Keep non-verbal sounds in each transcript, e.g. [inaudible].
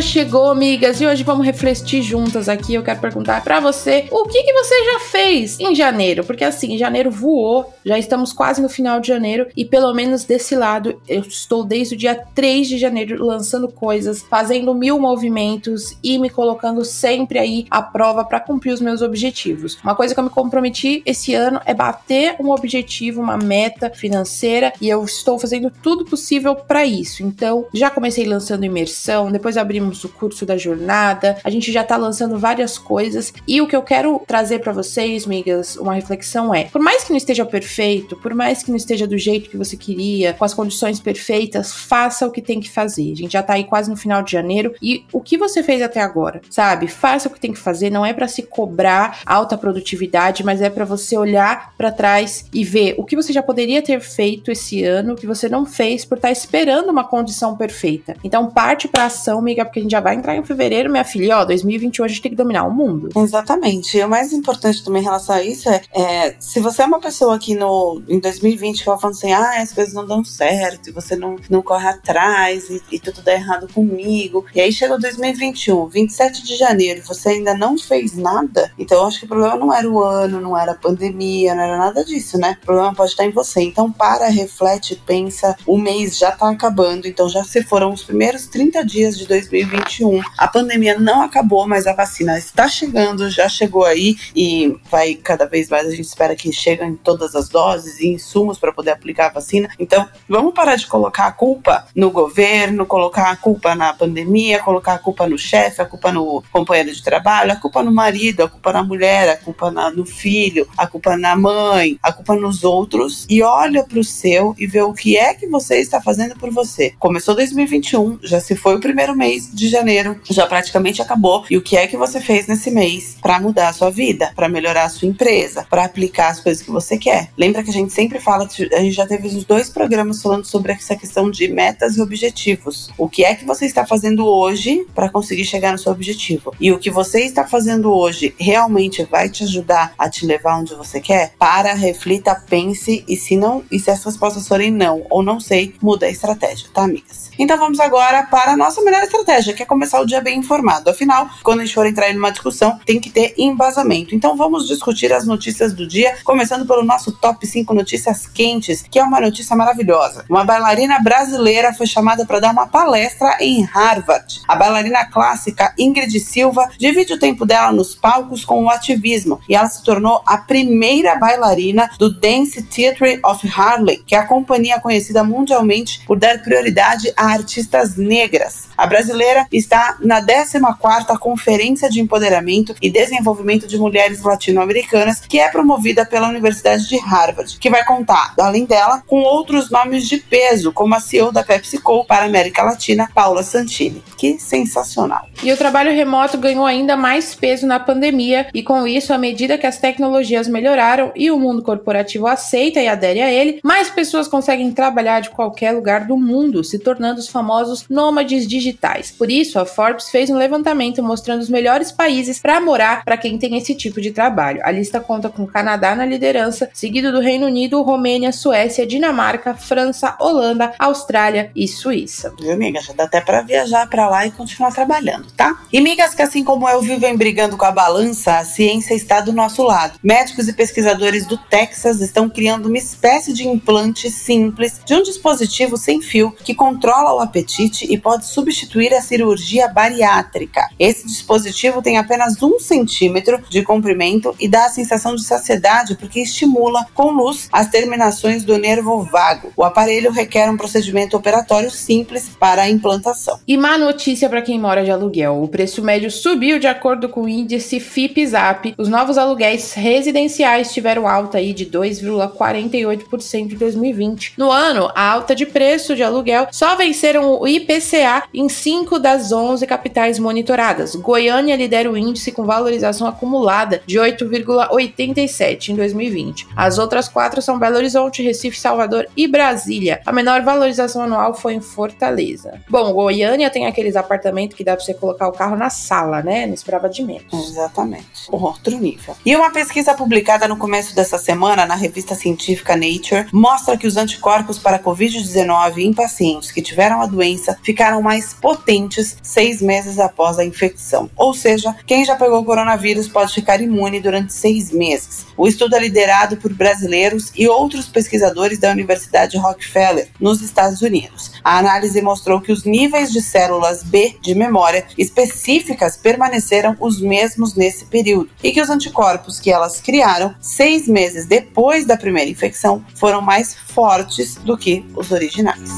Chegou, amigas, e hoje vamos refletir juntas aqui. Eu quero perguntar para você o que, que você já fez em janeiro, porque assim, janeiro voou, já estamos quase no final de janeiro e pelo menos desse lado eu estou desde o dia 3 de janeiro lançando coisas, fazendo mil movimentos e me colocando sempre aí à prova para cumprir os meus objetivos. Uma coisa que eu me comprometi esse ano é bater um objetivo, uma meta financeira e eu estou fazendo tudo possível para isso. Então, já comecei lançando imersão, depois abrimos o curso da jornada, a gente já tá lançando várias coisas e o que eu quero trazer para vocês, migas, uma reflexão é: por mais que não esteja perfeito, por mais que não esteja do jeito que você queria, com as condições perfeitas, faça o que tem que fazer. A gente já tá aí quase no final de janeiro e o que você fez até agora, sabe? Faça o que tem que fazer, não é para se cobrar alta produtividade, mas é para você olhar para trás e ver o que você já poderia ter feito esse ano que você não fez por estar tá esperando uma condição perfeita. Então parte para ação amiga, porque a gente já vai entrar em fevereiro, minha filha, ó, 2021 a gente tem que dominar o mundo. Exatamente. E o mais importante também em relação a isso é, é se você é uma pessoa aqui no, em 2020 que vai falando assim, ah, as coisas não dão certo, e você não, não corre atrás, e, e tudo dá errado comigo. E aí chegou 2021, 27 de janeiro, você ainda não fez nada, então eu acho que o problema não era o ano, não era a pandemia, não era nada disso, né? O problema pode estar em você. Então para, reflete, pensa, o mês já tá acabando, então já se foram os primeiros 30 dias de 2021. A pandemia não acabou, mas a vacina está chegando, já chegou aí e vai cada vez mais. A gente espera que chegue em todas as doses e insumos para poder aplicar a vacina. Então, vamos parar de colocar a culpa no governo, colocar a culpa na pandemia, colocar a culpa no chefe, a culpa no companheiro de trabalho, a culpa no marido, a culpa na mulher, a culpa na, no filho, a culpa na mãe, a culpa nos outros e olha para o seu e vê o que é que você está fazendo por você. Começou 2021, já se foi o primeiro mês de janeiro já praticamente acabou. E o que é que você fez nesse mês para mudar a sua vida, para melhorar a sua empresa, para aplicar as coisas que você quer? Lembra que a gente sempre fala, a gente já teve os dois programas falando sobre essa questão de metas e objetivos. O que é que você está fazendo hoje para conseguir chegar no seu objetivo? E o que você está fazendo hoje realmente vai te ajudar a te levar onde você quer? Para, reflita, pense e se não, e se as respostas forem não ou não sei, muda a estratégia, tá, amigas? Então vamos agora para a nossa melhor estratégia, que é começar o dia bem informado. Afinal, quando a gente for entrar em uma discussão, tem que ter embasamento. Então vamos discutir as notícias do dia, começando pelo nosso top 5 notícias quentes, que é uma notícia maravilhosa. Uma bailarina brasileira foi chamada para dar uma palestra em Harvard. A bailarina clássica Ingrid Silva divide o tempo dela nos palcos com o ativismo e ela se tornou a primeira bailarina do Dance Theatre of Harlem, que é a companhia conhecida mundialmente por dar prioridade a artistas negras. A brasileira está na 14ª Conferência de Empoderamento e Desenvolvimento de Mulheres Latino-Americanas, que é promovida pela Universidade de Harvard, que vai contar, além dela, com outros nomes de peso, como a CEO da PepsiCo para a América Latina, Paula Santini. Que sensacional! E o trabalho remoto ganhou ainda mais peso na pandemia e com isso, à medida que as tecnologias melhoraram e o mundo corporativo aceita e adere a ele, mais pessoas conseguem trabalhar de qualquer lugar do mundo, se tornando os famosos nômades digitais. Por isso, a Forbes fez um levantamento mostrando os melhores países para morar para quem tem esse tipo de trabalho. A lista conta com o Canadá na liderança, seguido do Reino Unido, Romênia, Suécia, Dinamarca, França, Holanda, Austrália e Suíça. Viu, amiga? Já dá até para viajar para lá e continuar trabalhando, tá? E migas que assim como eu vivem brigando com a balança, a ciência está do nosso lado. Médicos e pesquisadores do Texas estão criando uma espécie de implante simples de um dispositivo sem fio que controla o apetite e pode substituir a cirurgia bariátrica. Esse dispositivo tem apenas um centímetro de comprimento e dá a sensação de saciedade porque estimula com luz as terminações do nervo vago. O aparelho requer um procedimento operatório simples para a implantação. E má notícia para quem mora de aluguel: o preço médio subiu de acordo com o índice FIPZAP. Os novos aluguéis residenciais tiveram alta aí de 2,48% em 2020. No ano, a alta de preço de aluguel só venceram o IPCA em 5 das 11 capitais monitoradas. Goiânia lidera o índice com valorização acumulada de 8,87 em 2020. As outras quatro são Belo Horizonte, Recife, Salvador e Brasília. A menor valorização anual foi em Fortaleza. Bom, Goiânia tem aqueles apartamentos que dá pra você colocar o carro na sala, né? Não esperava de menos. Exatamente. Outro nível. E uma pesquisa publicada no começo dessa semana na revista científica Nature mostra que os anticorpos para Covid-19 em pacientes que tiveram a doença ficaram mais potentes seis meses após a infecção. Ou seja, quem já pegou coronavírus pode ficar imune durante seis meses. O estudo é liderado por brasileiros e outros pesquisadores da Universidade Rockefeller, nos Estados Unidos. A análise mostrou que os níveis de células B de memória específicas permaneceram os mesmos nesse período e que os anticorpos que elas criaram seis meses depois da primeira infecção foram mais fortes do que os originais.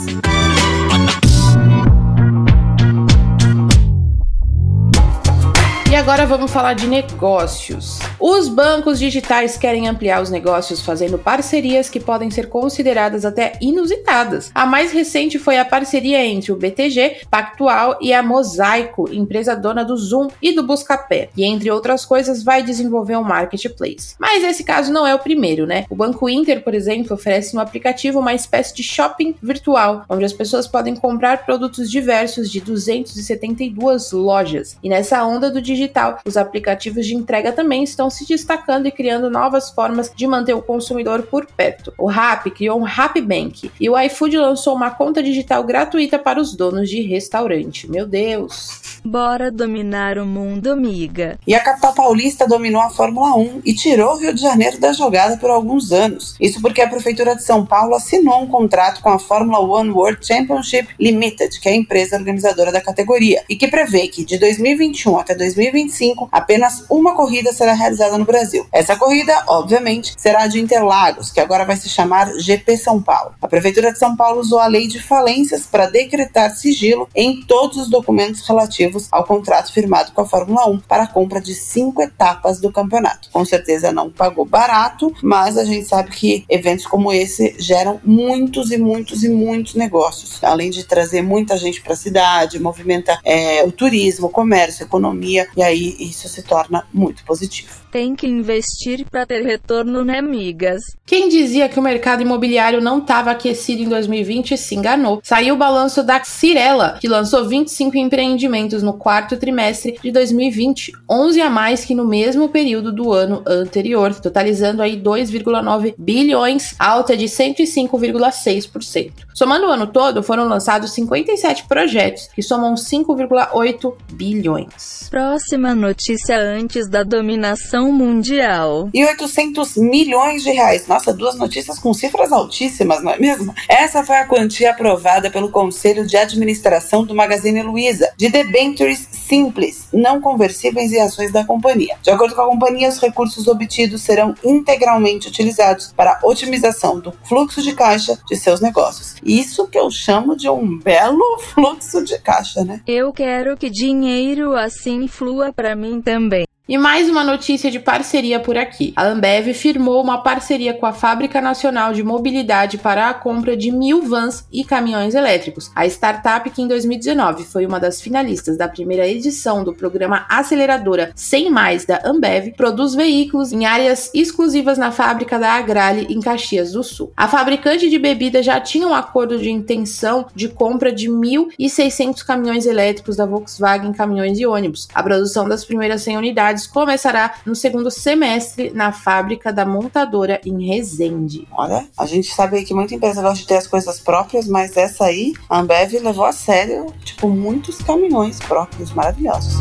E agora vamos falar de negócios. Os bancos digitais querem ampliar os negócios fazendo parcerias que podem ser consideradas até inusitadas. A mais recente foi a parceria entre o BTG, Pactual e a Mosaico, empresa dona do Zoom e do Buscapé, e entre outras coisas vai desenvolver um marketplace. Mas esse caso não é o primeiro, né? O Banco Inter, por exemplo, oferece no aplicativo uma espécie de shopping virtual, onde as pessoas podem comprar produtos diversos de 272 lojas. E nessa onda do digital digital. Os aplicativos de entrega também estão se destacando e criando novas formas de manter o consumidor por perto. O Rappi criou um Rappi Bank e o iFood lançou uma conta digital gratuita para os donos de restaurante. Meu Deus! Bora dominar o mundo, amiga. E a capital paulista dominou a Fórmula 1 e tirou o Rio de Janeiro da jogada por alguns anos. Isso porque a Prefeitura de São Paulo assinou um contrato com a Fórmula One World Championship Limited, que é a empresa organizadora da categoria, e que prevê que de 2021 até 2025 apenas uma corrida será realizada no Brasil. Essa corrida, obviamente, será de Interlagos, que agora vai se chamar GP São Paulo. A Prefeitura de São Paulo usou a lei de falências para decretar sigilo em todos os documentos relativos relativos ao contrato firmado com a Fórmula 1 para a compra de cinco etapas do campeonato. Com certeza não pagou barato, mas a gente sabe que eventos como esse geram muitos e muitos e muitos negócios, além de trazer muita gente para a cidade, movimenta é, o turismo, o comércio, a economia, e aí isso se torna muito positivo. Tem que investir para ter retorno, né, amigas? Quem dizia que o mercado imobiliário não estava aquecido em 2020 se enganou. Saiu o balanço da Cirela, que lançou 25 empreendimentos no quarto trimestre de 2020, 11 a mais que no mesmo período do ano anterior, totalizando aí 2,9 bilhões, alta de 105,6%. Somando o ano todo, foram lançados 57 projetos, que somam 5,8 bilhões. Próxima notícia antes da dominação mundial. E 800 milhões de reais. Nossa, duas notícias com cifras altíssimas, não é mesmo? Essa foi a quantia aprovada pelo Conselho de Administração do Magazine Luiza, de debentures simples, não conversíveis e ações da companhia. De acordo com a companhia, os recursos obtidos serão integralmente utilizados para a otimização do fluxo de caixa de seus negócios. Isso que eu chamo de um belo [laughs] fluxo de caixa, né? Eu quero que dinheiro assim flua para mim também. E mais uma notícia de parceria por aqui. A Ambev firmou uma parceria com a Fábrica Nacional de Mobilidade para a compra de mil vans e caminhões elétricos. A startup, que em 2019 foi uma das finalistas da primeira edição do programa Aceleradora 100 Mais da Ambev, produz veículos em áreas exclusivas na fábrica da Agrale, em Caxias do Sul. A fabricante de bebida já tinha um acordo de intenção de compra de 1.600 caminhões elétricos da Volkswagen Caminhões e Ônibus. A produção das primeiras 100 unidades começará no segundo semestre na fábrica da montadora em Resende. Olha, a gente sabe que muita empresa gosta de ter as coisas próprias, mas essa aí, a Ambev levou a sério, tipo, muitos caminhões próprios maravilhosos.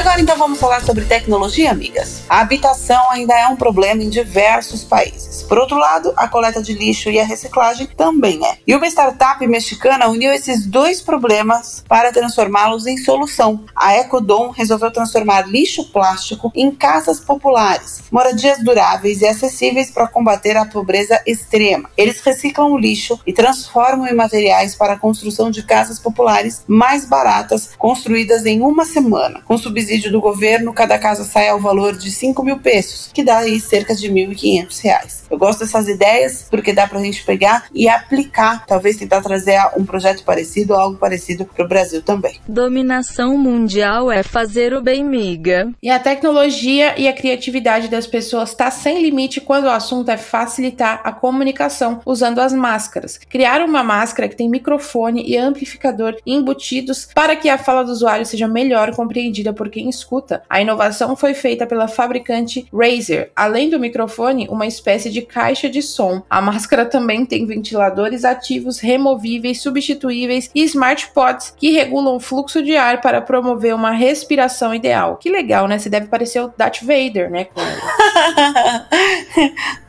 Agora então vamos falar sobre tecnologia, amigas. A habitação ainda é um problema em diversos países. Por outro lado, a coleta de lixo e a reciclagem também é. E uma startup mexicana uniu esses dois problemas para transformá-los em solução. A Ecodom resolveu transformar lixo plástico em casas populares, moradias duráveis e acessíveis para combater a pobreza extrema. Eles reciclam o lixo e transformam em materiais para a construção de casas populares mais baratas, construídas em uma semana. Com subsídio do governo, cada casa sai ao valor de 5 mil pesos, que dá aí cerca de 1.500 reais. Eu gosto dessas ideias porque dá pra gente pegar e aplicar, talvez tentar trazer um projeto parecido ou algo parecido pro Brasil também. Dominação mundial é fazer o bem, miga. E a tecnologia e a criatividade das pessoas está sem limite quando o assunto é facilitar a comunicação usando as máscaras. Criar uma máscara que tem microfone e amplificador embutidos para que a fala do usuário seja melhor compreendida por quem escuta. A inovação foi feita pela fabricante Razer. Além do microfone, uma espécie de caixa de som. A máscara também tem ventiladores ativos, removíveis, substituíveis e smart pods que regulam o fluxo de ar para promover uma respiração ideal. Que legal, né? Você deve parecer o Darth Vader, né? [laughs]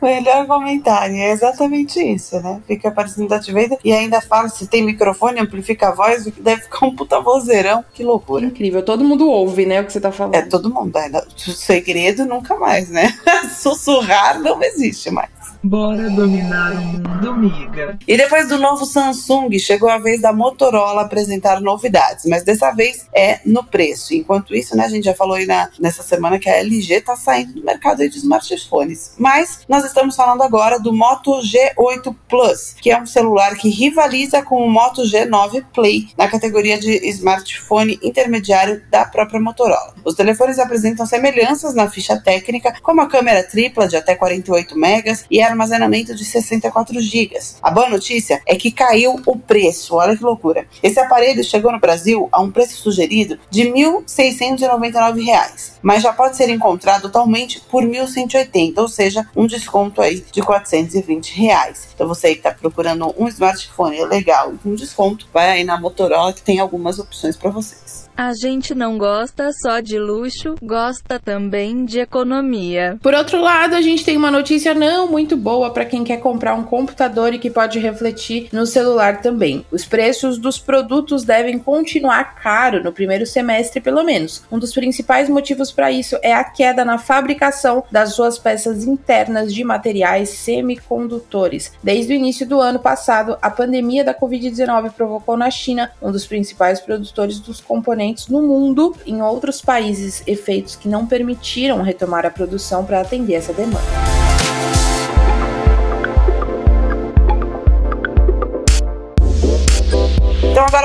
Melhor comentário, é exatamente isso, né? Fica parecendo Darth Vader e ainda fala se tem microfone, amplifica a voz, deve ficar um puta vozeirão. Que loucura. Incrível, todo mundo ouve, né? O que você tá falando. É, todo mundo. É, o segredo nunca mais, né? [laughs] Sussurrar não existe mais. Bora dominar o mundo, miga. E depois do novo Samsung, chegou a vez da Motorola apresentar novidades, mas dessa vez é no preço. Enquanto isso, né, a gente já falou aí na, nessa semana que a LG tá saindo do mercado de smartphones. Mas nós estamos falando agora do Moto G8 Plus, que é um celular que rivaliza com o Moto G9 Play na categoria de smartphone intermediário da própria Motorola. Os telefones apresentam semelhanças na ficha técnica, como a câmera tripla de até 48 megas e a armazenamento de 64 GB. A boa notícia é que caiu o preço, olha que loucura. Esse aparelho chegou no Brasil a um preço sugerido de R$ 1.699, mas já pode ser encontrado atualmente por R$ 1.180, ou seja, um desconto aí de 420 reais. Então você que está procurando um smartphone legal com desconto, vai aí na Motorola que tem algumas opções para vocês. A gente não gosta só de luxo, gosta também de economia. Por outro lado, a gente tem uma notícia não muito boa para quem quer comprar um computador e que pode refletir no celular também. Os preços dos produtos devem continuar caro no primeiro semestre, pelo menos. Um dos principais motivos para isso é a queda na fabricação das suas peças internas de materiais semicondutores. Desde o início do ano passado, a pandemia da Covid-19 provocou na China, um dos principais produtores dos componentes componentes no mundo, em outros países, efeitos que não permitiram retomar a produção para atender essa demanda.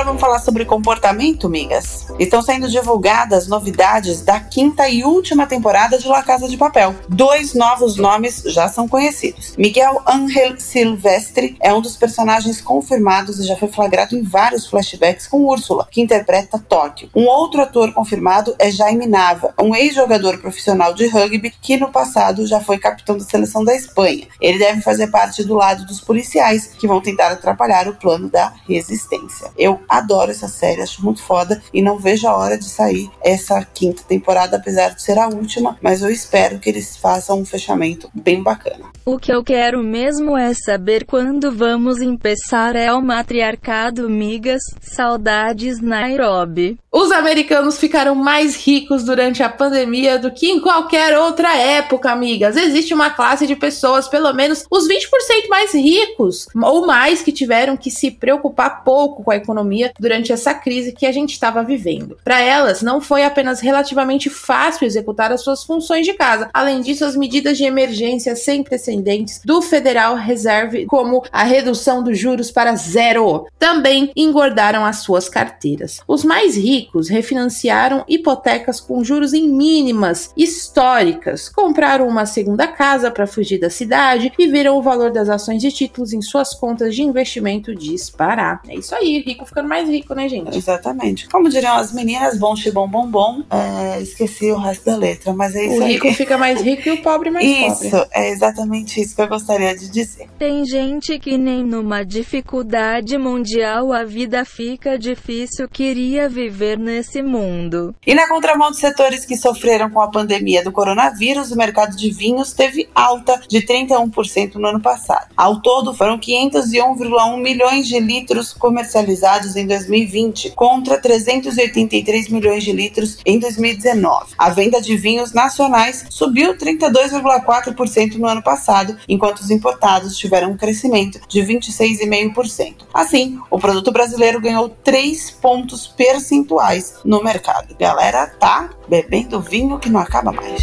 Vamos falar sobre comportamento, migas. Estão sendo divulgadas novidades da quinta e última temporada de La Casa de Papel. Dois novos nomes já são conhecidos. Miguel Ángel Silvestre é um dos personagens confirmados e já foi flagrado em vários flashbacks com Úrsula, que interpreta Tóquio. Um outro ator confirmado é Jaime Nava, um ex-jogador profissional de rugby que no passado já foi capitão da seleção da Espanha. Ele deve fazer parte do lado dos policiais que vão tentar atrapalhar o plano da resistência. Eu adoro essa série, acho muito foda e não vejo a hora de sair essa quinta temporada, apesar de ser a última, mas eu espero que eles façam um fechamento bem bacana. O que eu quero mesmo é saber quando vamos começar é o matriarcado, migas. Saudades, Nairobi. Os americanos ficaram mais ricos durante a pandemia do que em qualquer outra época, amigas. Existe uma classe de pessoas, pelo menos os 20% mais ricos ou mais, que tiveram que se preocupar pouco com a economia durante essa crise que a gente estava vivendo. Para elas, não foi apenas relativamente fácil executar as suas funções de casa. Além disso, as medidas de emergência sem precedentes do Federal Reserve, como a redução dos juros para zero, também engordaram as suas carteiras. Os mais ricos refinanciaram hipotecas com juros em mínimas históricas, compraram uma segunda casa para fugir da cidade e viram o valor das ações e títulos em suas contas de investimento disparar. É isso aí, rico ficando mais rico, né, gente? Exatamente. Como diriam as meninas, bom, xibom, bom, bom. É, esqueci o resto da letra, mas é isso O rico aí. fica mais rico e o pobre mais Isso, pobre. é exatamente isso que eu gostaria de dizer. Tem gente que nem numa dificuldade mundial a vida fica difícil, queria viver viver nesse mundo. E na contramão dos setores que sofreram com a pandemia do coronavírus, o mercado de vinhos teve alta de 31% no ano passado. Ao todo, foram 501,1 milhões de litros comercializados em 2020, contra 383 milhões de litros em 2019. A venda de vinhos nacionais subiu 32,4% no ano passado, enquanto os importados tiveram um crescimento de 26,5%. Assim, o produto brasileiro ganhou 3 pontos percentuais no mercado. Galera, tá bebendo vinho que não acaba mais.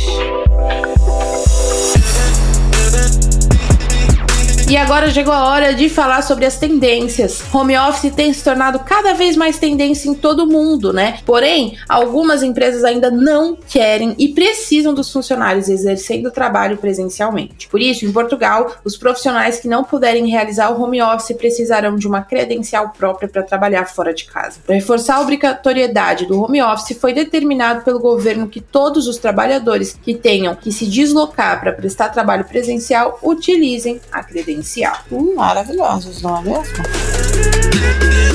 E agora chegou a hora de falar sobre as tendências. Home office tem se tornado cada vez mais tendência em todo o mundo, né? Porém, algumas empresas ainda não querem e precisam dos funcionários exercendo o trabalho presencialmente. Por isso, em Portugal, os profissionais que não puderem realizar o home office precisarão de uma credencial própria para trabalhar fora de casa. Para reforçar a obrigatoriedade do home office, foi determinado pelo governo que todos os trabalhadores que tenham que se deslocar para prestar trabalho presencial utilizem a credencial. Hum, maravilhosos, não é mesmo?